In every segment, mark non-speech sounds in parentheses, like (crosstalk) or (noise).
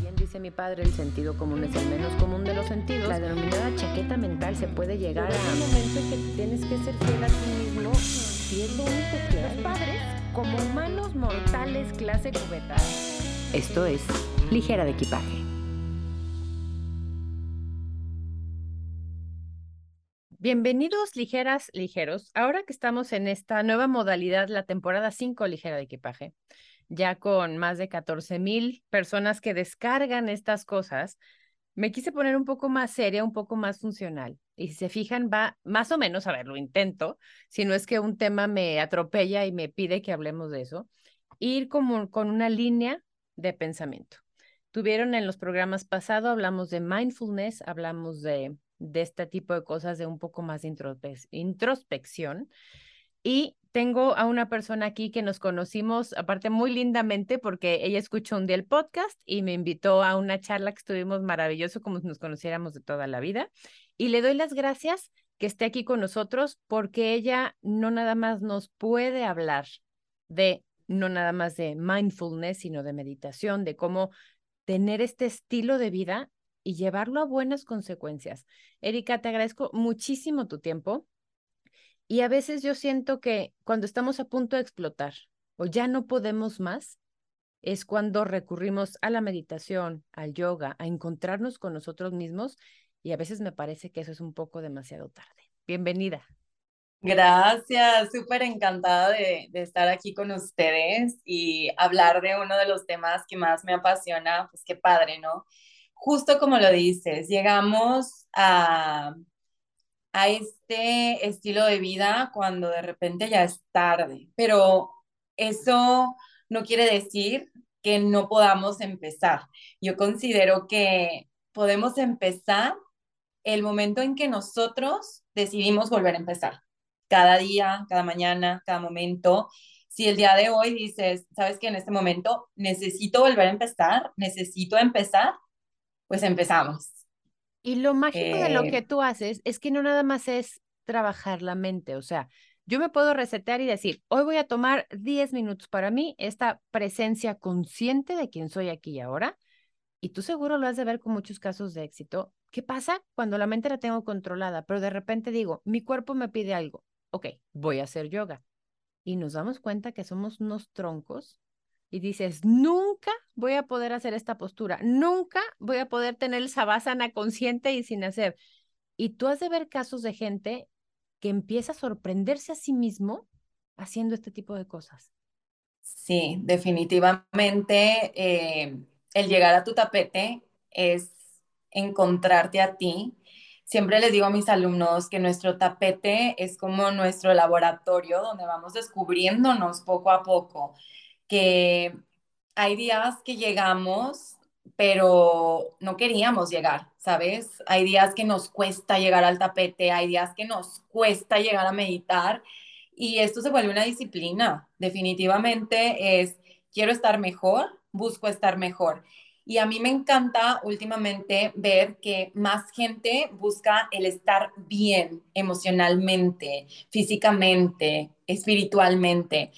Bien dice mi padre, el sentido común es el menos común de los sentidos. La denominada chaqueta mental se puede llegar a un momento en que tienes que ser fiel a ti mismo y es lo único que hay. padres, como humanos mortales clase cubeta. Esto es Ligera de Equipaje. Bienvenidos ligeras, ligeros. Ahora que estamos en esta nueva modalidad, la temporada 5 Ligera de Equipaje, ya con más de 14 mil personas que descargan estas cosas, me quise poner un poco más seria, un poco más funcional. Y si se fijan, va más o menos, a ver, lo intento, si no es que un tema me atropella y me pide que hablemos de eso, ir como con una línea de pensamiento. Tuvieron en los programas pasados, hablamos de mindfulness, hablamos de, de este tipo de cosas, de un poco más de introspección. Y tengo a una persona aquí que nos conocimos, aparte muy lindamente, porque ella escuchó un día el podcast y me invitó a una charla que estuvimos maravilloso, como si nos conociéramos de toda la vida. Y le doy las gracias que esté aquí con nosotros, porque ella no nada más nos puede hablar de, no nada más de mindfulness, sino de meditación, de cómo tener este estilo de vida y llevarlo a buenas consecuencias. Erika, te agradezco muchísimo tu tiempo. Y a veces yo siento que cuando estamos a punto de explotar o ya no podemos más, es cuando recurrimos a la meditación, al yoga, a encontrarnos con nosotros mismos y a veces me parece que eso es un poco demasiado tarde. Bienvenida. Gracias, súper encantada de, estar aquí con ustedes y hablar de uno de los temas que más me apasiona, pues qué padre, ¿no? Justo como lo dices, llegamos a, a este estilo de vida cuando de repente ya es tarde, pero eso no quiere decir que no podamos empezar. Yo considero que podemos empezar el momento en que nosotros decidimos volver a empezar. Cada día, cada mañana, cada momento. Si el día de hoy dices, sabes que en este momento necesito volver a empezar, necesito empezar, pues empezamos. Y lo mágico de lo que Eh, tú haces es que no nada más es trabajar la mente, o sea, yo me puedo resetear y decir, hoy voy a tomar 10 minutos para mí, esta presencia consciente de quién soy aquí y ahora, y tú seguro lo has de ver con muchos casos de éxito. ¿Qué pasa cuando la mente la tengo controlada, pero de repente digo, mi cuerpo me pide algo, ok, voy a hacer yoga, y nos damos cuenta que somos unos troncos y dices, nunca voy a poder hacer esta postura, nunca voy a poder tener el sabásana consciente y sin hacer. Y tú has de ver casos de gente que empieza a sorprenderse a sí mismo haciendo este tipo de cosas. Sí, definitivamente eh, el llegar a tu tapete es encontrarte a ti. Siempre les digo a mis alumnos que nuestro tapete es como nuestro laboratorio donde vamos descubriéndonos poco a poco, que hay días que llegamos, pero no queríamos llegar, ¿sabes? Hay días que nos cuesta llegar al tapete, hay días que nos cuesta llegar a meditar y esto se vuelve una disciplina. Definitivamente es, quiero estar mejor, busco estar mejor. Y a mí me encanta últimamente ver que más gente busca el estar bien emocionalmente, físicamente, espiritualmente.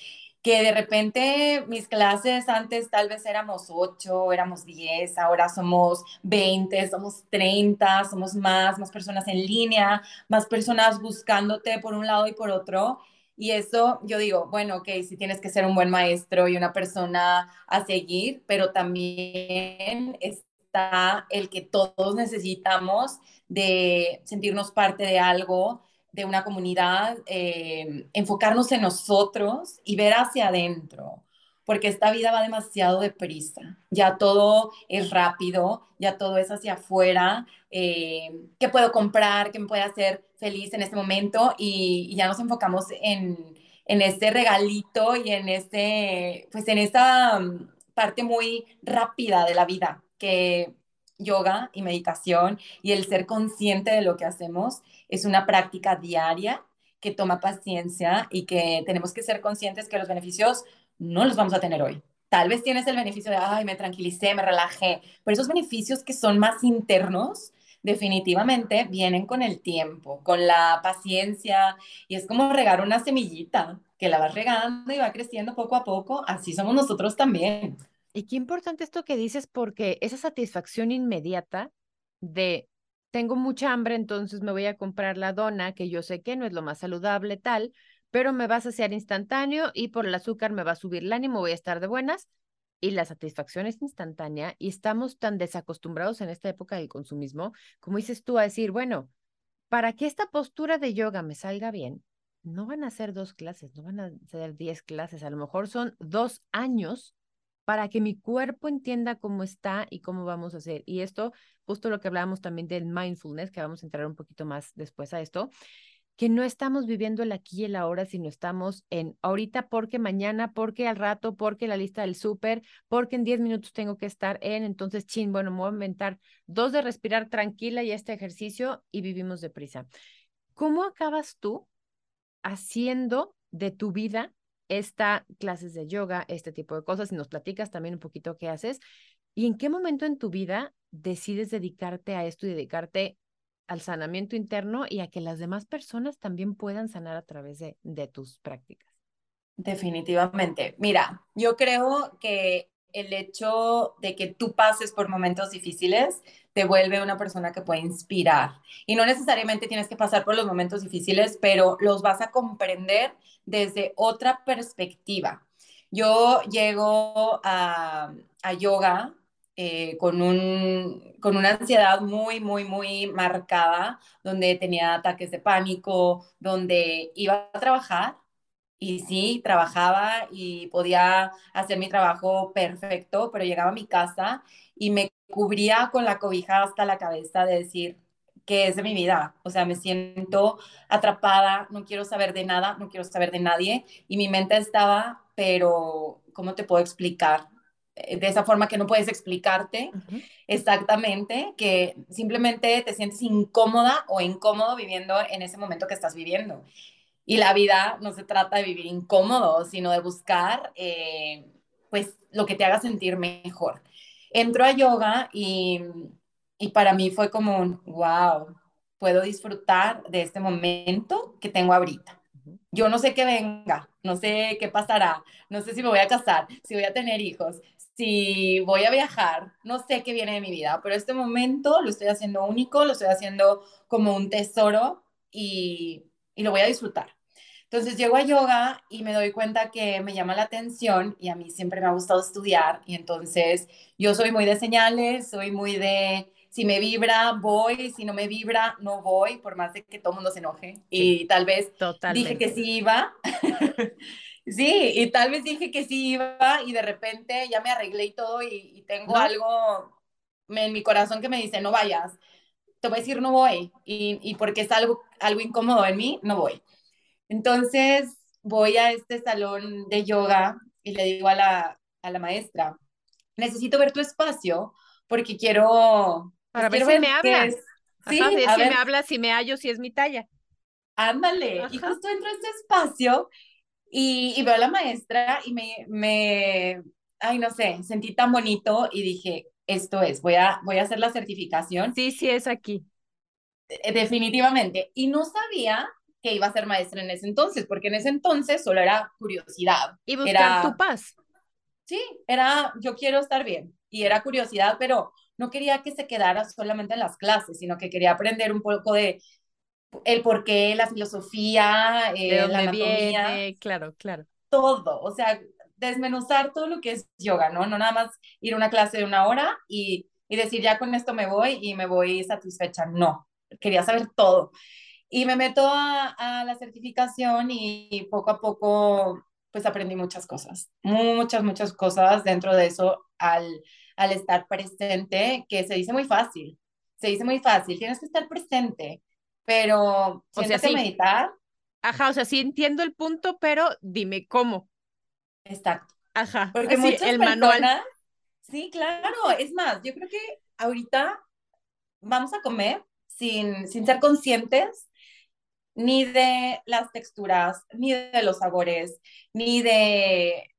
Que de repente mis clases antes tal vez éramos 8, éramos 10, ahora somos 20, somos 30, somos más, más personas en línea, más personas buscándote por un lado y por otro. Y eso yo digo, bueno, ok, sí tienes que ser un buen maestro y una persona a seguir, pero también está el que todos necesitamos de sentirnos parte de algo, de una comunidad, eh, enfocarnos en nosotros y ver hacia adentro porque esta vida va demasiado deprisa. Ya todo es rápido, ya todo es hacia afuera. Eh, ¿Qué puedo comprar? ¿Qué me puede hacer feliz en este momento? Y, ya nos enfocamos en, en este regalito y en este, pues en esta mm, parte muy rápida de la vida que yoga y meditación y el ser consciente de lo que hacemos es una práctica diaria que toma paciencia y que tenemos que ser conscientes que los beneficios no los vamos a tener hoy. Tal vez tienes el beneficio de, ay, me tranquilicé, me relajé, pero esos beneficios que son más internos, definitivamente vienen con el tiempo, con la paciencia, y es como regar una semillita que la vas regando y va creciendo poco a poco, así somos nosotros también. Y qué importante esto que dices, porque esa satisfacción inmediata de tengo mucha hambre, entonces me voy a comprar la dona, que yo sé que no es lo más saludable, tal, pero me va a saciar instantáneo y por el azúcar me va a subir el ánimo, voy a estar de buenas y la satisfacción es instantánea y estamos tan desacostumbrados en esta época del consumismo, como dices tú, a decir, bueno, para que esta postura de yoga me salga bien, no van a ser dos clases, no van a ser diez clases, a lo mejor son dos años para que mi cuerpo entienda cómo está y cómo vamos a hacer. Y esto, justo lo que hablábamos también del mindfulness, que vamos a entrar un poquito más después a esto, que no estamos viviendo el aquí y el ahora, sino estamos en ahorita porque mañana, porque al rato, porque la lista del súper, porque en 10 minutos tengo que estar en, entonces, chin, bueno, me voy a inventar dos de respirar tranquila y este ejercicio y vivimos deprisa. ¿Cómo acabas tú haciendo de tu vida esta clases de yoga, este tipo de cosas? Y nos platicas también un poquito qué haces. ¿Y en qué momento en tu vida decides dedicarte a esto y dedicarte al sanamiento interno y a que las demás personas también puedan sanar a través de, de tus prácticas. Definitivamente. Mira, yo creo que el hecho de que tú pases por momentos difíciles te vuelve una persona que puede inspirar. Y no necesariamente tienes que pasar por los momentos difíciles, pero los vas a comprender desde otra perspectiva. Yo llego a, yoga eh, con, un, con una ansiedad muy, muy, muy marcada, donde tenía ataques de pánico, donde iba a trabajar y sí, trabajaba y podía hacer mi trabajo perfecto, pero llegaba a mi casa y me cubría con la cobija hasta la cabeza de decir, ¿qué es de mi vida? O sea, me siento atrapada, no quiero saber de nada, no quiero saber de nadie y mi mente estaba, pero ¿cómo te puedo explicar? de esa forma que no puedes explicarte exactamente, que simplemente te sientes incómoda o incómodo viviendo en ese momento que estás viviendo. Y la vida no se trata de vivir incómodo, sino de buscar, eh, pues, lo que te haga sentir mejor. Entro a yoga y, y para mí fue como un, wow, puedo disfrutar de este momento que tengo ahorita. Yo no sé qué venga, no sé qué pasará, no sé si me voy a casar, si voy a tener hijos, si voy a viajar, no sé qué viene de mi vida, pero este momento lo estoy haciendo único, lo estoy haciendo como un tesoro y, y lo voy a disfrutar. Entonces llego a yoga y me doy cuenta que me llama la atención y a mí siempre me ha gustado estudiar y entonces yo soy muy de señales, soy muy de si me vibra, voy, si no me vibra, no voy, por más de que todo el mundo se enoje. Y tal vez dije que sí iba. (laughs) Sí, y tal vez dije que sí iba y de repente ya me arreglé y todo y, tengo algo en mi corazón que me dice, no vayas. Te voy a decir, no voy. Y, y porque es algo, algo incómodo en mí, no voy. Entonces voy a este salón de yoga y le digo a la, a la maestra, necesito ver tu espacio porque quiero... Pues, Para ver si me hablas. Sí, si me hablas, si me hallo, si es mi talla. Ándale. Y justo entro a este espacio y, veo a la maestra y me, me, ay, no sé, sentí tan bonito y dije, esto es, voy a, voy a hacer la certificación. Sí, sí, es aquí. Eh, definitivamente. Y no sabía que iba a ser maestra en ese entonces, porque en ese entonces solo era curiosidad. Y buscar tu paz. Sí, era, yo quiero estar bien. Y era curiosidad, pero no quería que se quedara solamente en las clases, sino que quería aprender un poco de el porqué, la filosofía, ¿De eh, la anatomía, viene? Claro, claro. todo, o sea, desmenuzar todo lo que es yoga, ¿no? No nada más ir a una clase de una hora y, y decir, ya con esto me voy y me voy satisfecha, no, quería saber todo. Y me meto a, a la certificación y poco a poco, pues aprendí muchas cosas, muchas, muchas cosas dentro de eso al, al estar presente, que se dice muy fácil, se dice muy fácil, tienes que estar presente, pero O sea, sí. meditar, Ajá, o sea, sí entiendo el punto, pero dime cómo. exacto. Ajá, Porque así, muchas el personas, manual. sí, claro, es más, yo creo que ahorita vamos a comer sin, sin ser conscientes ni de las texturas, ni de los sabores, ni de,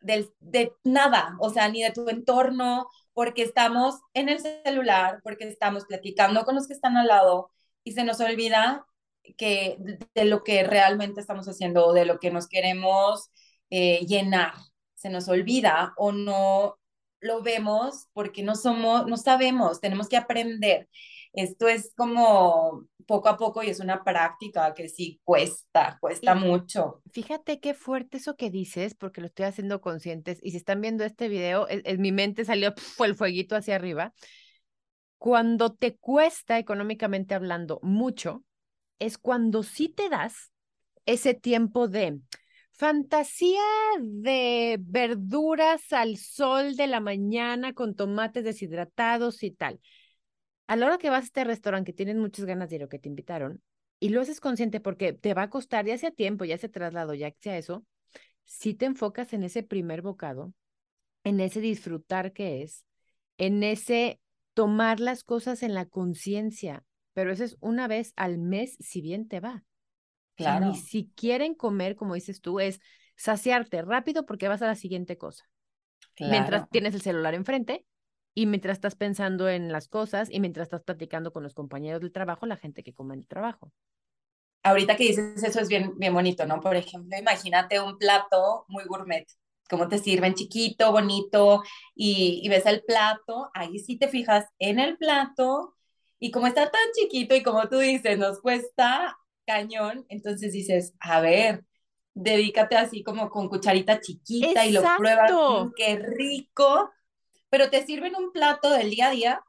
de nada, o sea, ni de tu entorno, porque estamos en el celular, porque estamos platicando con los que están al lado y se nos olvida que de lo que realmente estamos haciendo, de lo que nos queremos eh, llenar, se nos olvida o no lo vemos porque no somos, no sabemos, tenemos que aprender. Esto es como poco a poco y es una práctica que sí cuesta, cuesta Y- mucho. Fíjate qué fuerte eso que dices, porque lo estoy haciendo conscientes. Y si están viendo este video, en, en mi mente salió (laughs) pf, el fueguito hacia arriba. Cuando te cuesta económicamente hablando mucho, es cuando sí te das ese tiempo de fantasía de verduras al sol de la mañana con tomates deshidratados y tal. A la hora que vas a este restaurante que tienes muchas ganas de ir o que te invitaron, y lo haces consciente porque te va a costar ya sea tiempo, ya sea traslado, ya sea eso, si te enfocas en ese primer bocado, en ese disfrutar que es, en ese tomar las cosas en la conciencia, pero eso es una vez al mes, si bien te va. O sea, Claro, ni si quieren comer, como dices tú, es saciarte rápido porque vas a la siguiente cosa. Mientras claro. tienes el celular enfrente y mientras estás pensando en las cosas y mientras estás platicando con los compañeros del trabajo, la gente que come en el trabajo. Ahorita que dices eso es bien, bien bonito, ¿no? Por ejemplo, imagínate un plato muy gourmet, cómo te sirven chiquito, bonito, y, y ves el plato, ahí sí te fijas en el plato, y como está tan chiquito y como tú dices, nos cuesta cañón, entonces dices, a ver, dedícate así como con cucharita chiquita y lo pruebas, Exacto. "Mm, qué rico, pero te sirven un plato del día a día,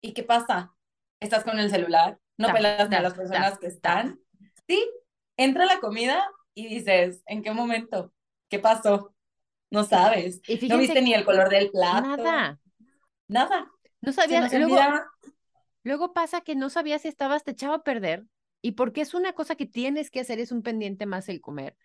¿y qué pasa? Estás con el celular, no pelas ni a las personas que están. Sí, entra la comida y dices, ¿en qué momento? ¿Qué pasó? No sabes. Y No viste ni el color del plato. nada. Nada. No sabías, luego, luego pasa que no sabías si estabas, te echaba a perder. Y porque es una cosa que tienes que hacer, es un pendiente más el comer.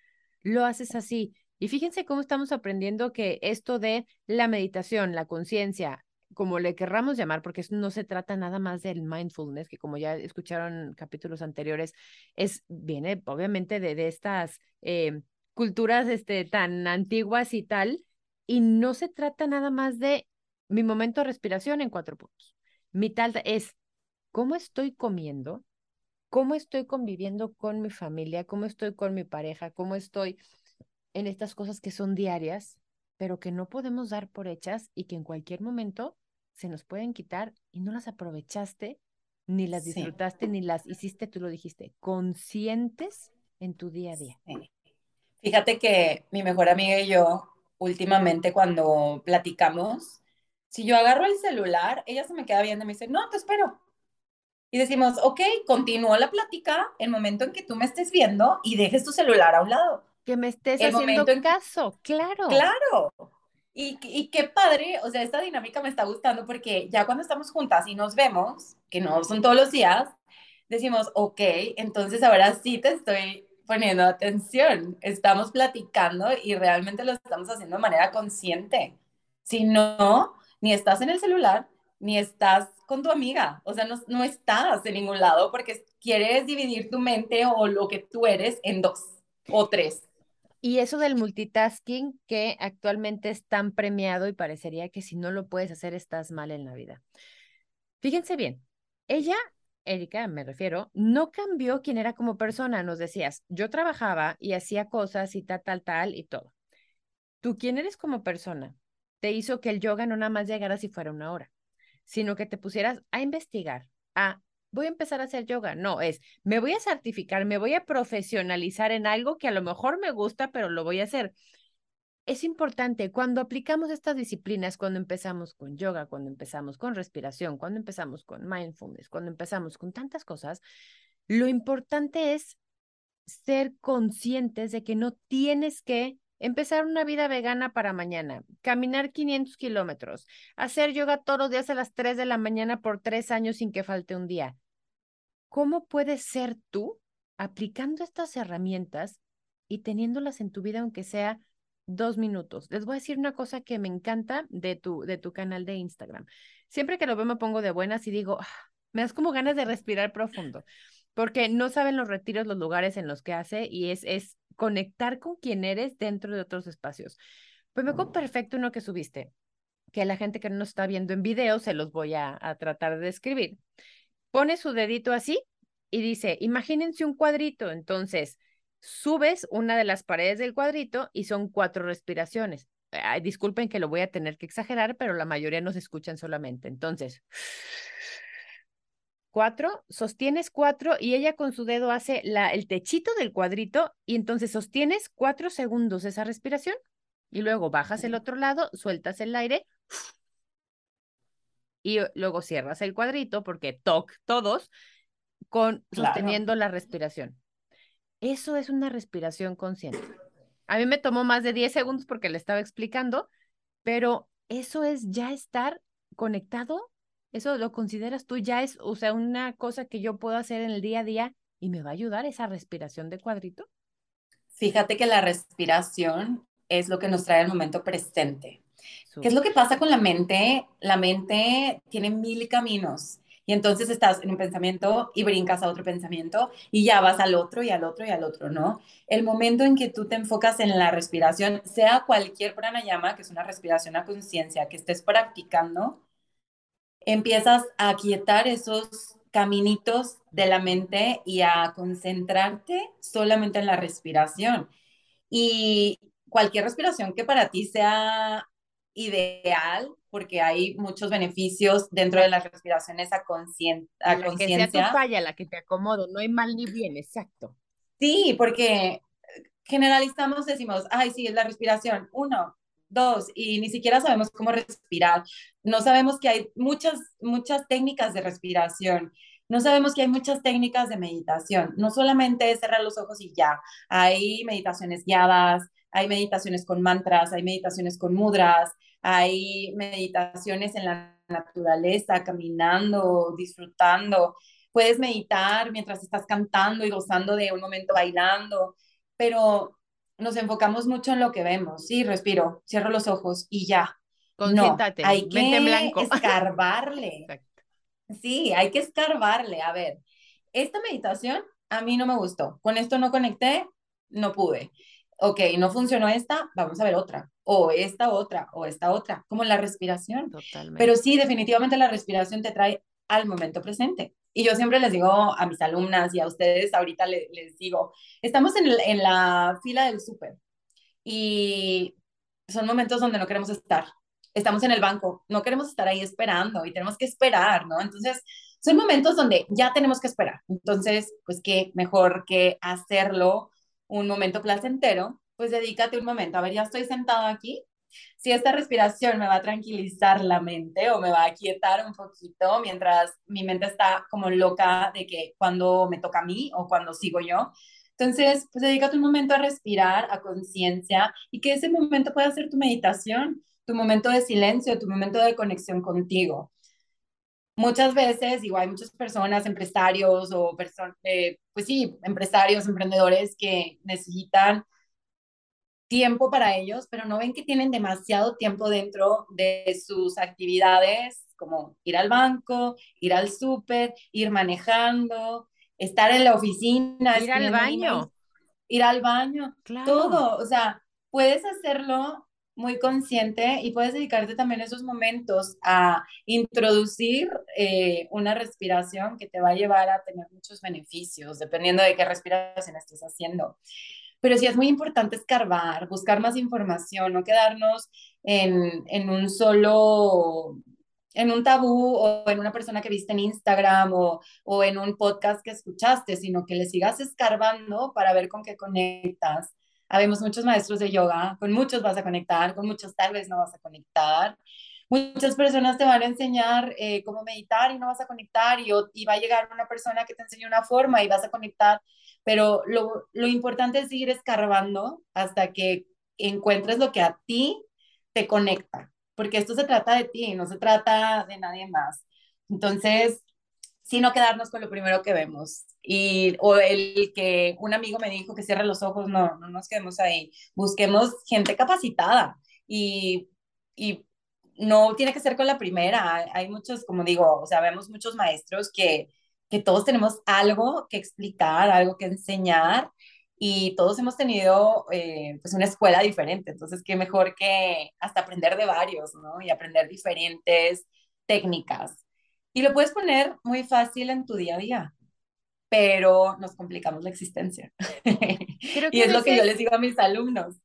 Lo haces así. Y fíjense cómo estamos aprendiendo que esto de la meditación, la conciencia, como le querramos llamar, porque no se trata nada más del mindfulness, que como ya escucharon capítulos anteriores, es, viene obviamente de, de estas eh, culturas este, tan antiguas y tal, y no se trata nada más de mi momento de respiración en cuatro puntos. Mi tal es cómo estoy comiendo, cómo estoy conviviendo con mi familia, cómo estoy con mi pareja, cómo estoy en estas cosas que son diarias, pero que no podemos dar por hechas y que en cualquier momento se nos pueden quitar y no las aprovechaste, ni las Sí. disfrutaste, ni las hiciste, tú lo dijiste, conscientes en tu día a día. Sí. Fíjate que mi mejor amiga y yo, últimamente cuando platicamos, si yo agarro el celular, ella se me queda viendo y me dice, no, te espero. Y decimos, ok, continúa la plática el momento en que tú me estés viendo y dejes tu celular a un lado. Que me estés El haciendo en caso, claro. Claro. Y, y qué padre, o sea, esta dinámica me está gustando porque ya cuando estamos juntas y nos vemos, que no son todos los días, decimos, ok, entonces ahora sí te estoy poniendo atención, estamos platicando y realmente lo estamos haciendo de manera consciente. Si no, ni estás en el celular, ni estás con tu amiga, o sea, no, no estás en ningún lado porque quieres dividir tu mente o lo que tú eres en dos o tres. Y eso del multitasking que actualmente es tan premiado y parecería que si no lo puedes hacer estás mal en la vida. Fíjense bien, ella, Erika, me refiero, no cambió quién era como persona. Nos decías, yo trabajaba y hacía cosas y tal, tal, tal y todo. Tú, quién eres como persona, te hizo que el yoga no nada más llegara si fuera una hora, sino que te pusieras a investigar, a voy a empezar a hacer yoga. No, es, me voy a certificar, me voy a profesionalizar en algo que a lo mejor me gusta, pero lo voy a hacer. Es importante cuando aplicamos estas disciplinas, cuando empezamos con yoga, cuando empezamos con respiración, cuando empezamos con mindfulness, cuando empezamos con tantas cosas, lo importante es ser conscientes de que no tienes que empezar una vida vegana para mañana, caminar 500 kilómetros, hacer yoga todos los días a las 3 de la mañana por tres años sin que falte un día. ¿Cómo puedes ser tú aplicando estas herramientas y teniéndolas en tu vida aunque sea dos minutos? Les voy a decir una cosa que me encanta de tu, de tu canal de Instagram. Siempre que lo veo me pongo de buenas y digo, ah, me das como ganas de respirar profundo porque no saben los retiros, los lugares en los que hace y es, es conectar con quién eres dentro de otros espacios. Pues me acuerdo perfecto uno que subiste, que la gente que no nos está viendo en video se los voy a, a tratar de describir. Pone su dedito así y dice, imagínense un cuadrito, entonces subes una de las paredes del cuadrito y son cuatro respiraciones. disculpen que lo voy a tener que exagerar, pero la mayoría nos escuchan solamente. Entonces, cuatro, sostienes cuatro y ella con su dedo hace la, el techito del cuadrito y entonces sostienes cuatro segundos esa respiración y luego bajas el otro lado, sueltas el aire y luego cierras el cuadrito porque toc todos con sosteniendo la respiración. Eso es una respiración consciente. A mí me tomó más de 10 segundos porque le estaba explicando, pero eso es ya estar conectado ¿Eso lo consideras tú ya es, o sea, una cosa que yo puedo hacer en el día a día y me va a ayudar esa respiración de cuadrito? Fíjate que la respiración es lo que nos trae el momento presente. ¿Qué es lo que pasa con la mente? La mente tiene mil caminos y entonces estás en un pensamiento y brincas a otro pensamiento y ya vas al otro y al otro y al otro, ¿no? El momento en que tú te enfocas en la respiración, sea cualquier pranayama, que es una respiración a conciencia, que estés practicando, empiezas a quietar esos caminitos de la mente y a concentrarte solamente en la respiración. Y cualquier respiración que para ti sea ideal, porque hay muchos beneficios dentro de las respiraciones a conciencia. La que sea tu falla, la que te acomodo, no hay mal ni bien, exacto. Sí, porque generalizamos, decimos, ay, sí, es la respiración. Uno, dos, y ni siquiera sabemos cómo respirar. No sabemos que hay muchas, muchas técnicas de respiración. No sabemos que hay muchas técnicas de meditación. No solamente es cerrar los ojos y ya. Hay meditaciones guiadas, hay meditaciones con mantras, hay meditaciones con mudras, hay meditaciones en la naturaleza, caminando, disfrutando. Puedes meditar mientras estás cantando y gozando de un momento bailando, pero nos enfocamos mucho en lo que vemos. Sí, respiro, cierro los ojos y ya. Concéntrate, no, hay que blanco. escarbarle. (laughs) Sí, hay que escarbarle. A ver, esta meditación a mí no me gustó. Con esto no conecté, no pude. Ok, no funcionó esta, vamos a ver otra. O esta otra, o esta otra, como la respiración. Totalmente. Pero sí, definitivamente la respiración te trae al momento presente. Y yo siempre les digo a mis alumnas y a ustedes, ahorita les, digo, estamos en, en la fila del súper y son momentos donde no queremos estar. Estamos en el banco, no queremos estar ahí esperando y tenemos que esperar, ¿no? Entonces, son momentos donde ya tenemos que esperar. Entonces, pues qué mejor que hacerlo un momento placentero, pues dedícate un momento. A ver, ya estoy sentado aquí, si esta respiración me va a tranquilizar la mente o me va a quietar un poquito mientras mi mente está como loca de que cuando me toca a mí o cuando sigo yo. Entonces, pues dedícate un momento a respirar, a conciencia y que ese momento pueda ser tu meditación, tu momento de silencio, tu momento de conexión contigo. Muchas veces, digo, hay muchas personas, empresarios o personas, eh, pues sí, empresarios, emprendedores que necesitan tiempo para ellos, pero no ven que tienen demasiado tiempo dentro de sus actividades, como ir al banco, ir al súper, ir manejando, estar en la oficina, ir al baño, ir al baño, todo, o sea, puedes hacerlo muy consciente y puedes dedicarte también esos momentos a introducir eh, una respiración que te va a llevar a tener muchos beneficios, dependiendo de qué respiración estés haciendo pero sí es muy importante escarbar, buscar más información, no quedarnos en, en un solo en un tabú o en una persona que viste en Instagram o, o en un podcast que escuchaste, sino que le sigas escarbando para ver con qué conectas. Habemos muchos maestros de yoga, con muchos vas a conectar, con muchos tal vez no vas a conectar. Muchas personas te van a enseñar eh, cómo meditar y no vas a conectar y, y, va a llegar una persona que te enseñe una forma y vas a conectar, pero lo, lo importante es seguir escarbando hasta que encuentres lo que a ti te conecta porque esto se trata de ti, no se trata de nadie más. Entonces, sino quedarnos con lo primero que vemos. Y, o el que un amigo me dijo que cierre los ojos, no, no nos quedemos ahí. Busquemos gente capacitada y, y no tiene que ser con la primera. Hay muchos, como digo, o sea, vemos muchos maestros que, que todos tenemos algo que explicar, algo que enseñar y todos hemos tenido eh, pues una escuela diferente, entonces qué mejor que hasta aprender de varios, ¿no? Y aprender diferentes técnicas. Y lo puedes poner muy fácil en tu día a día, pero nos complicamos la existencia. (laughs) y es lo que yo les digo a mis alumnos.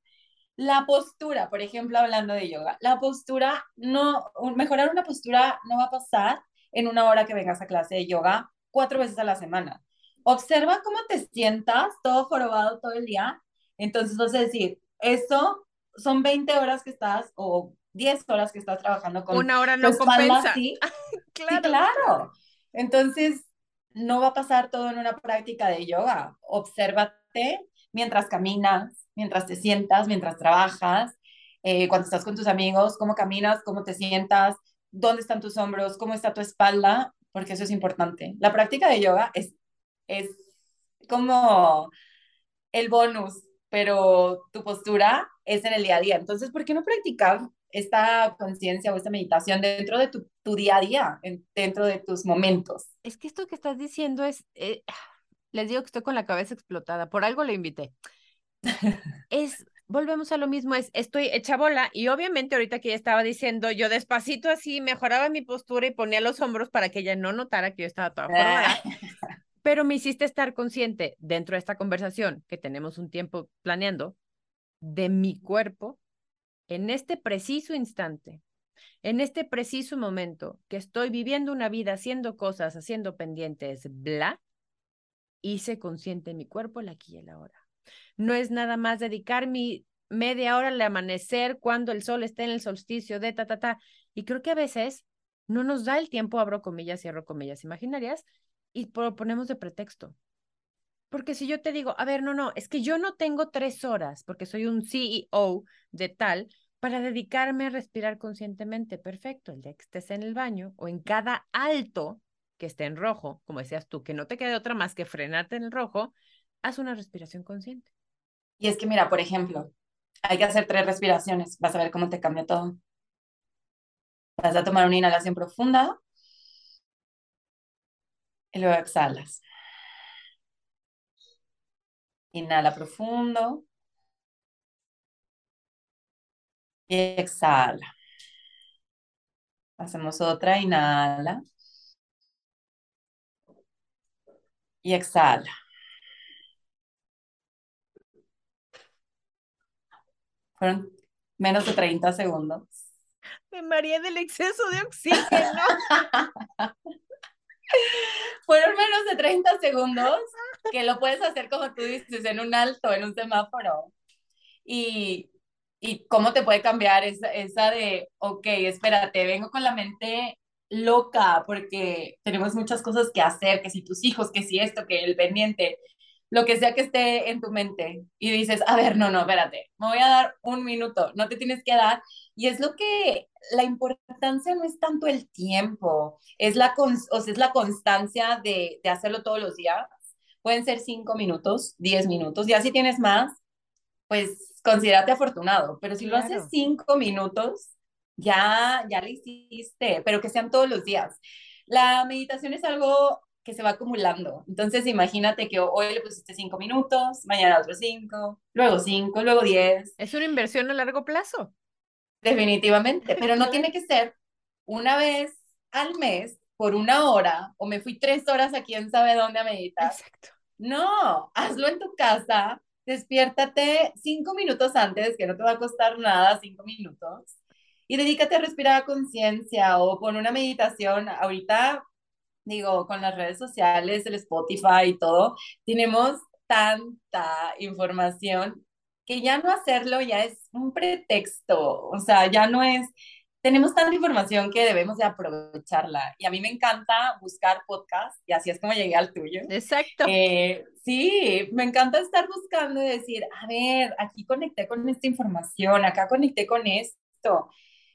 La postura, por ejemplo, hablando de yoga, la postura, no, mejorar una postura no va a pasar en una hora que vengas a clase de yoga cuatro veces a la semana observa cómo te sientas, todo jorobado todo el día. Entonces vas a decir, eso son 20 horas que estás o 10 horas que estás trabajando con una hora no compensa. (laughs) claro. claro. Entonces no va a pasar todo en una práctica de yoga. Obsérvate mientras caminas, mientras te sientas, mientras trabajas, eh, cuando estás con tus amigos, cómo caminas, cómo te sientas, dónde están tus hombros, cómo está tu espalda, porque eso es importante. La práctica de yoga es es como el bonus, pero tu postura es en el día a día. Entonces, ¿por qué no practicar esta conciencia o esta meditación dentro de tu, día a día, dentro de tus momentos? Es que esto que estás diciendo es, eh, (sighs) les digo que estoy con la cabeza explotada, por algo le invité. (laughs) es, volvemos a lo mismo, es, estoy hecha bola y obviamente ahorita que ya estaba diciendo, yo despacito así mejoraba mi postura y ponía los hombros para que ella no notara que yo estaba toda formada. (laughs) pero me hiciste estar consciente dentro de esta conversación que tenemos un tiempo planeando de mi cuerpo en este preciso instante, en este preciso momento que estoy viviendo una vida haciendo cosas, haciendo pendientes, bla, hice consciente mi cuerpo el aquí y el ahora. No es nada más dedicar mi media hora al amanecer cuando el sol esté en el solsticio de ta, ta, ta. Y creo que a veces no nos da el tiempo, abro comillas, cierro comillas imaginarias, y lo ponemos de pretexto. Porque si yo te digo, a ver, no, no, es que yo no tengo tres horas porque soy un CEO de tal para dedicarme a respirar conscientemente. Perfecto, el día que estés en el baño o en cada alto que esté en rojo, como decías tú, que no te quede otra más que frenarte en el rojo, haz una respiración consciente. Y es que mira, por ejemplo, hay que hacer tres respiraciones. Vas a ver cómo te cambia todo. Vas a tomar una inhalación profunda y luego exhalas. Inhala profundo. Y exhala. Hacemos otra, inhala. Y exhala. Fueron menos de 30 segundos. Me mareé del exceso de oxígeno. (laughs) (laughs) Fueron menos de 30 segundos que lo puedes hacer como tú dices, en un alto, en un semáforo. Y, y cómo te puede cambiar esa, esa de, ok, espérate, vengo con la mente loca porque tenemos muchas cosas que hacer, que si tus hijos, que si esto, que el pendiente, lo que sea que esté en tu mente y dices, a ver, no, no, espérate, me voy a dar un minuto, no te tienes que dar. Y es lo que, la importancia no es tanto el tiempo, es la, o sea, es la constancia de, de hacerlo todos los días. Pueden ser cinco minutos, diez minutos, ya si tienes más, pues considérate afortunado, pero si lo haces cinco minutos, ya, ya lo hiciste, pero que sean todos los días. La meditación es algo que se va acumulando. Entonces, imagínate que hoy le pusiste cinco minutos, mañana otros cinco, luego cinco, luego diez. Es una inversión a largo plazo. Definitivamente, pero no tiene que ser una vez al mes por una hora o me fui tres horas a quién sabe dónde a meditar. Exacto. No, hazlo en tu casa, despiértate cinco minutos antes, que no te va a costar nada, cinco minutos, y dedícate a respirar a conciencia o pon una meditación. Ahorita, digo, con las redes sociales, el Spotify y todo, tenemos tanta información que ya no hacerlo ya es un pretexto, o sea, ya no es, tenemos tanta información que debemos de aprovecharla. Y a mí me encanta buscar podcasts y así es como llegué al tuyo. Exacto. Eh, sí, me encanta estar buscando y decir, a ver, aquí conecté con esta información, acá conecté con esto.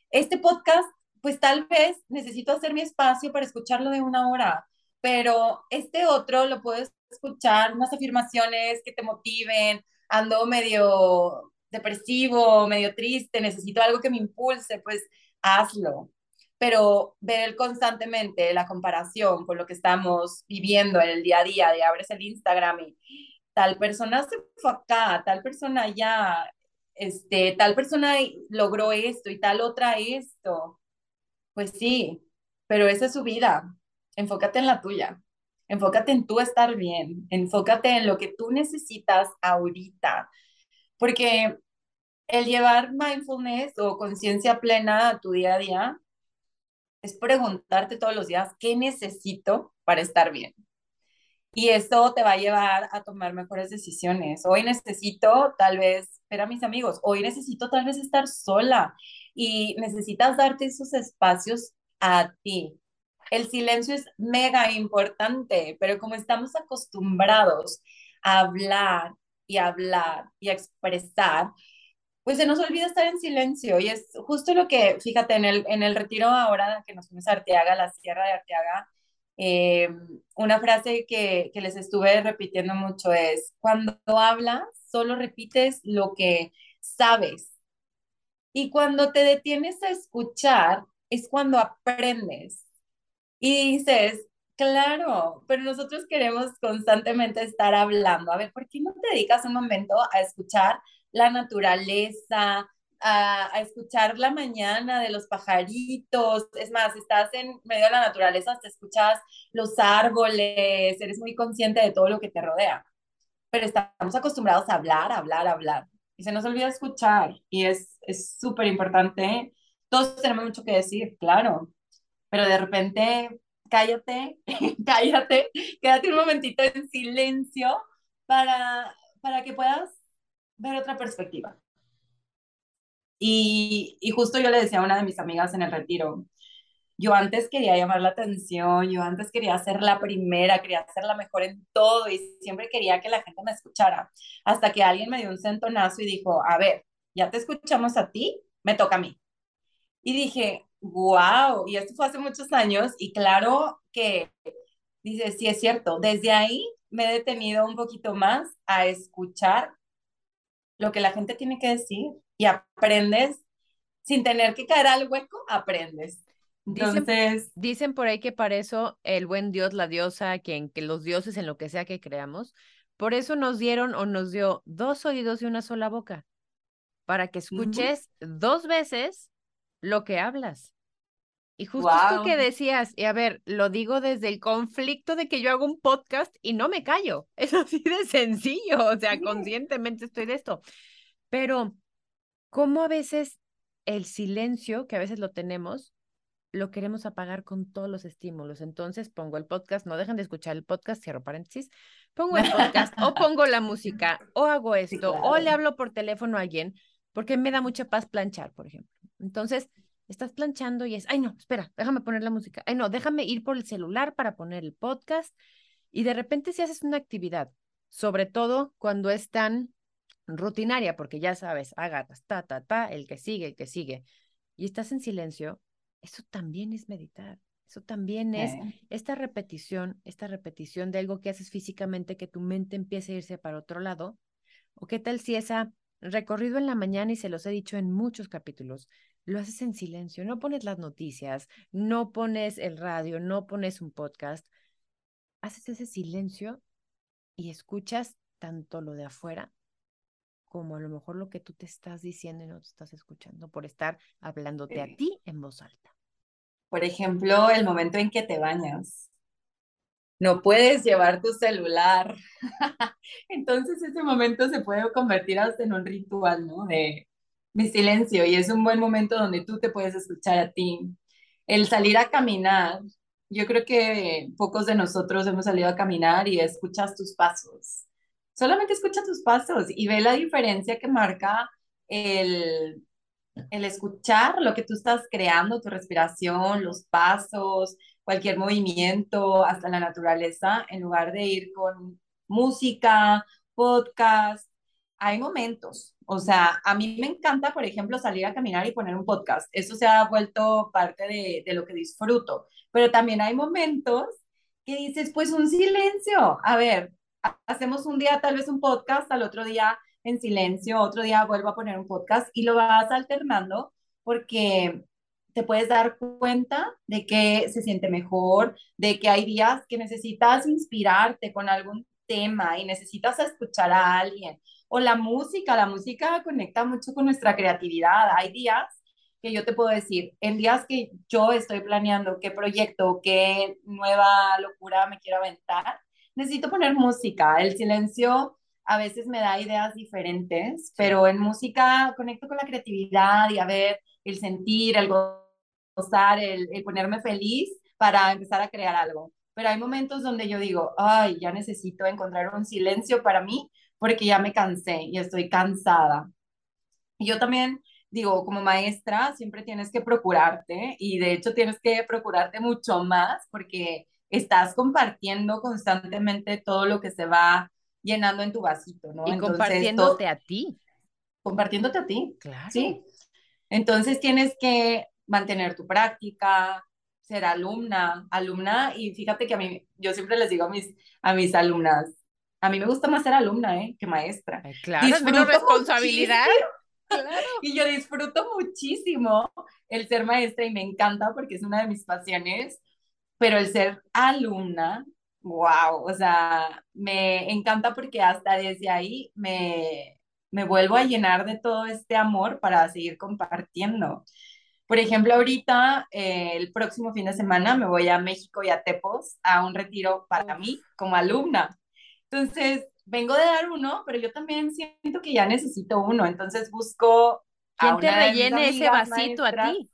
Este podcast, pues tal vez necesito hacer mi espacio para escucharlo de una hora, pero este otro lo puedes escuchar, unas afirmaciones que te motiven, ando medio depresivo, medio triste, necesito algo que me impulse, pues hazlo. Pero ver constantemente la comparación con lo que estamos viviendo en el día a día, de abres el Instagram y tal persona se fue acá, tal persona ya, este, tal persona logró esto y tal otra esto. Pues sí, pero esa es su vida. Enfócate en la tuya. Enfócate en tú estar bien, enfócate en lo que tú necesitas ahorita, porque el llevar mindfulness o conciencia plena a tu día a día es preguntarte todos los días, ¿qué necesito para estar bien? Y eso te va a llevar a tomar mejores decisiones. Hoy necesito tal vez ver a mis amigos, hoy necesito tal vez estar sola y necesitas darte esos espacios a ti. El silencio es mega importante, pero como estamos acostumbrados a hablar y hablar y expresar, pues se nos olvida estar en silencio y es justo lo que, fíjate, en el, en el retiro ahora que nos fuimos a Arteaga, la Sierra de Arteaga, eh, una frase que, que les estuve repitiendo mucho es, cuando hablas, solo repites lo que sabes. Y cuando te detienes a escuchar, es cuando aprendes. Y dices, claro, pero nosotros queremos constantemente estar hablando. A ver, ¿por qué no te dedicas un momento a escuchar la naturaleza, a, escuchar la mañana de los pajaritos? Es más, estás en medio de la naturaleza, te escuchas los árboles, eres muy consciente de todo lo que te rodea. Pero estamos acostumbrados a hablar, hablar, hablar. Se nos olvida escuchar. Y es súper importante. Todos tenemos mucho que decir, claro pero de repente, cállate, (laughs) cállate, quédate un momentito en silencio para, para que puedas ver otra perspectiva. Y, y justo yo le decía a una de mis amigas en el retiro, yo antes quería llamar la atención, yo antes quería ser la primera, quería ser la mejor en todo y siempre quería que la gente me escuchara. Hasta que alguien me dio un centonazo y dijo, a ver, ya te escuchamos a ti, me toca a mí. Y dije, wow, y esto fue hace muchos años y claro que, dice, sí es cierto, desde ahí me he detenido un poquito más a escuchar lo que la gente tiene que decir y aprendes sin tener que caer al hueco, aprendes. Entonces, dicen, por ahí que para eso el buen Dios, la diosa, quien que los dioses en lo que sea que creamos, por eso nos dieron o nos dio dos oídos y una sola boca, para que escuches dos veces lo que hablas. Y justo esto que decías, y a ver, lo digo desde el conflicto de que yo hago un podcast y no me callo. (laughs) Es así de sencillo, o sea, (laughs) conscientemente estoy de esto. Pero, ¿cómo a veces el silencio, que a veces lo tenemos, lo queremos apagar con todos los estímulos? Entonces pongo el podcast, no dejan de escuchar el podcast, cierro paréntesis, pongo el podcast o (laughs) pongo la música o hago esto o le hablo por teléfono a alguien, porque me da mucha paz planchar, por ejemplo. Entonces, estás planchando y es, ay no, espera, déjame poner la música, ay no, déjame ir por el celular para poner el podcast. Y de repente si haces una actividad, sobre todo cuando es tan rutinaria, porque ya sabes, agarras, ta, ta, ta, el que sigue, el que sigue, y estás en silencio, eso también es meditar. Eso también es esta repetición, esta repetición de algo que haces físicamente, que tu mente empiece a irse para otro lado. ¿O qué tal si esa recorrido en la mañana, y se los he dicho en muchos capítulos, lo haces en silencio, no pones las noticias, no pones el radio, no pones un podcast, haces ese silencio y escuchas tanto lo de afuera como a lo mejor lo que tú te estás diciendo y no te estás escuchando por estar hablándote a ti en voz alta. Por ejemplo, el momento en que te bañas. No puedes llevar tu celular. (laughs) Entonces ese momento se puede convertir hasta en un ritual, ¿no? De mi silencio y es un buen momento donde tú te puedes escuchar a ti. El salir a caminar, yo creo que pocos de nosotros hemos salido a caminar y escuchas tus pasos. Solamente escucha tus pasos y ve la diferencia que marca el, el escuchar lo que tú estás creando, tu respiración, los pasos, cualquier movimiento, hasta la naturaleza, en lugar de ir con música, podcast. Hay momentos, o sea, a mí me encanta, por ejemplo, salir a caminar y poner un podcast. Eso se ha vuelto parte de, de lo que disfruto. Pero también hay momentos que dices, pues un silencio. A ver, hacemos un día tal vez un podcast, al otro día en silencio, otro día vuelvo a poner un podcast y lo vas alternando porque te puedes dar cuenta de que se siente mejor, de que hay días que necesitas inspirarte con algún tema y necesitas escuchar a alguien. O la música, la música conecta mucho con nuestra creatividad. Hay días que yo te puedo decir, en días que yo estoy planeando qué proyecto, qué nueva locura me quiero aventar, necesito poner música. El silencio a veces me da ideas diferentes, pero en música conecto con la creatividad y a ver el sentir, el gozar, el, el ponerme feliz para empezar a crear algo. Pero hay momentos donde yo digo, ay, ya necesito encontrar un silencio para mí porque ya me cansé y estoy cansada. Y yo también digo, como maestra, siempre tienes que procurarte y de hecho tienes que procurarte mucho más porque estás compartiendo constantemente todo lo que se va llenando en tu vasito, ¿no? Y compartiéndote a ti. Compartiéndote a ti. Claro. Sí. Entonces tienes que mantener tu práctica, ser alumna, alumna, y fíjate que a mí, yo siempre les digo a mis, a mis alumnas, a mí me gusta más ser alumna, ¿eh? Que maestra. claro, es menos responsabilidad. (laughs) Claro. Y yo disfruto muchísimo el ser maestra y me encanta porque es una de mis pasiones, pero el ser alumna wow, o sea, me encanta porque hasta desde ahí me, me vuelvo a llenar de todo este amor para seguir compartiendo. Por ejemplo, ahorita, eh, el próximo fin de semana, me voy a México y a Tepos a un retiro para mí como alumna. Entonces, vengo de dar uno, pero yo también siento que ya necesito uno. Entonces, busco. ¿Quién te rellene ese vasito a ti?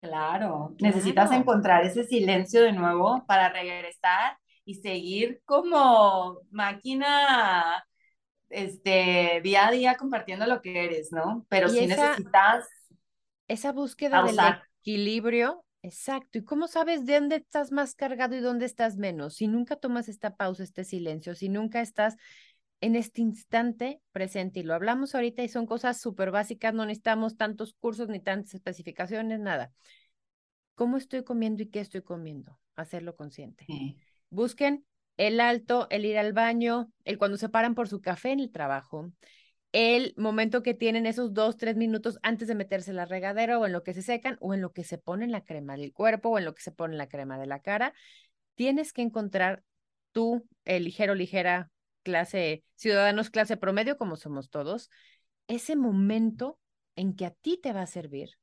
Claro, necesitas encontrar ese silencio de nuevo para regresar y seguir como máquina este, día a día compartiendo lo que eres, ¿no? Pero si necesitas... Esa búsqueda del equilibrio, exacto. ¿Y cómo sabes de dónde estás más cargado y dónde estás menos? Si nunca tomas esta pausa, este silencio, si nunca estás en este instante presente, y lo hablamos ahorita y son cosas súper básicas, no necesitamos tantos cursos ni tantas especificaciones, nada. ¿Cómo estoy comiendo y qué estoy comiendo? Hacerlo consciente. Busquen el alto, el ir al baño, el cuando se paran por su café en el trabajo, el momento que tienen esos dos, tres minutos antes de meterse la regadera o en lo que se secan o en lo que se ponen la crema del cuerpo o en lo que se pone la crema de la cara. Tienes que encontrar tú, el ligero, ligera, clase, ciudadanos, clase promedio, como somos todos, ese momento en que a ti te va a servir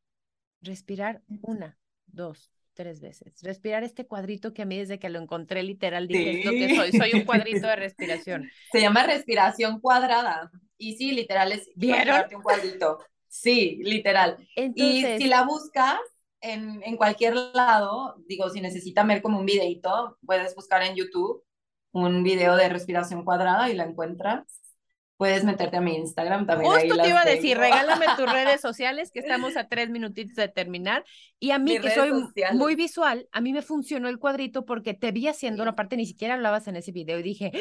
respirar una, dos, tres veces. Respirar este cuadrito que a mí desde que lo encontré literal dije, es lo que soy, soy un cuadrito de respiración. (laughs) Se llama respiración cuadrada. Y sí, literal es ¿Vieron? un cuadrito. Sí, literal. y si la buscas en, en cualquier lado, digo, si necesitas ver como un videito, puedes buscar en YouTube un video de respiración cuadrada y la encuentras puedes meterte a mi Instagram también. Justo te iba a decir, regálame tus (laughs) redes sociales, que estamos a tres minutitos de terminar. Y a mí, que soy muy visual, a mí me funcionó el cuadrito porque te vi haciendo la parte, ni siquiera hablabas en ese video y dije,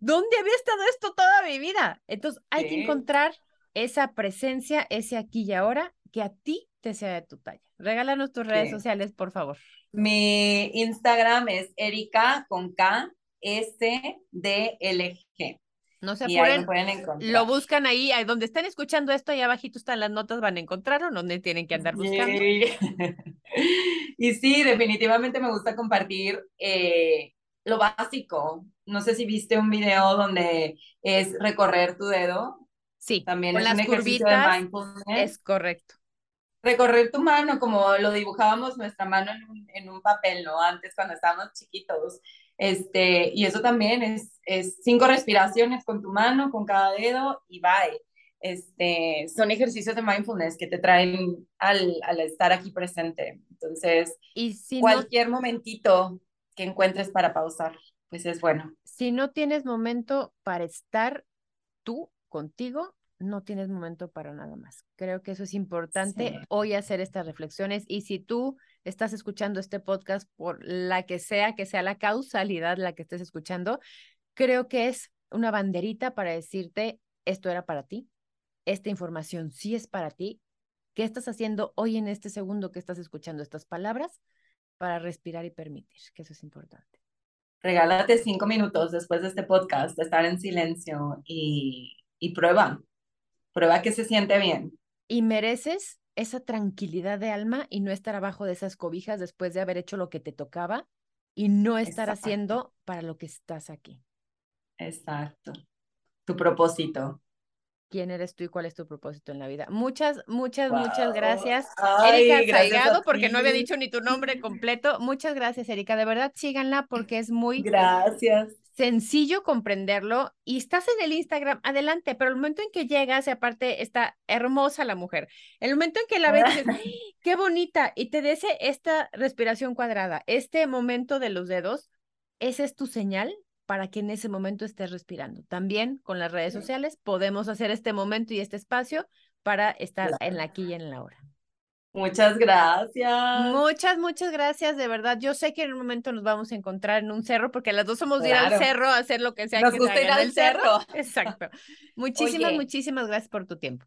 ¿dónde había estado esto toda mi vida? Entonces, hay que encontrar esa presencia, ese aquí y ahora, que a ti te sea de tu talla. Regálanos tus redes sociales, por favor. Mi Instagram es Erika con K S D L G. No se apuren, lo, buscan ahí, ahí, donde están escuchando esto, ahí abajito están las notas, van a encontrarlo, donde tienen que andar buscando. (laughs) y sí, definitivamente me gusta compartir eh, lo básico. No sé si viste un video donde es recorrer tu dedo. Sí, también es un ejercicio de mindfulness. Es correcto. Recorrer tu mano, como lo dibujábamos nuestra mano en un, en un papel, ¿no? Antes, cuando estábamos chiquitos. Este, y eso también es, es cinco respiraciones con tu mano, con cada dedo y bye. este, son ejercicios de mindfulness que te traen al, al estar aquí presente. Entonces, Y si no, cualquier momentito que encuentres para pausar, pues es bueno. si no tienes momento para estar tú contigo, no tienes momento para nada más. Creo que eso es importante Sí. hoy hacer estas reflexiones y si tú estás escuchando este podcast por la que sea, que sea la causalidad la que estés escuchando, creo que es una banderita para decirte, esto era para ti, esta información sí es para ti, ¿qué estás haciendo hoy en este segundo que estás escuchando estas palabras para respirar y permitir? Que eso es importante. Regálate cinco minutos después de este podcast de estar en silencio y, y prueba. Prueba que se siente bien. y mereces esa tranquilidad de alma y no estar abajo de esas cobijas después de haber hecho lo que te tocaba y no estar Exacto. haciendo para lo que estás aquí. Exacto. Tu propósito. ¿Quién eres tú y cuál es tu propósito en la vida? Muchas, muchas, muchas gracias. Ay, Erika gracias Salgado, porque no había dicho ni tu nombre completo. Muchas gracias, Erika. De verdad, síganla porque es muy Gracias. Sencillo comprenderlo y estás en el Instagram, adelante, pero el momento en que llegas, y aparte está hermosa la mujer, el momento en que la ves, dices, "Ay, (laughs) qué bonita, y te dice esta respiración cuadrada, este momento de los dedos, esa es tu señal para que en ese momento estés respirando. También con las redes sociales podemos hacer este momento y este espacio para estar en la aquí y en la hora. Muchas gracias. Muchas, muchas gracias, de verdad. Yo sé que en un momento nos vamos a encontrar en un cerro, porque las dos somos de ir al cerro a hacer lo que sea Nos que gusta ir al cerro. cerro. (laughs) Exacto. Muchísimas, Oye. muchísimas gracias por tu tiempo.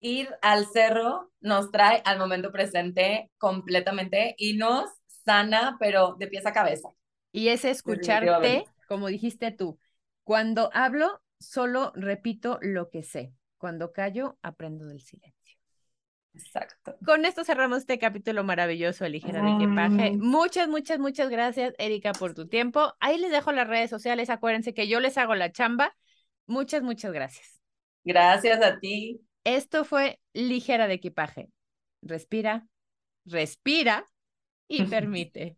Ir al cerro nos trae al momento presente completamente y nos sana, pero de pies a cabeza. Y ese escucharte, como dijiste tú, cuando hablo, solo repito lo que sé. Cuando callo, aprendo del silencio. Exacto. Con esto cerramos este capítulo maravilloso de Ligera de Equipaje. Mm. Muchas, muchas, muchas gracias, Erika, por tu tiempo. Ahí les dejo las redes sociales. Acuérdense que yo les hago la chamba. Muchas, muchas gracias. Gracias a ti. Esto fue Ligera de Equipaje. Respira, respira y (laughs) permite.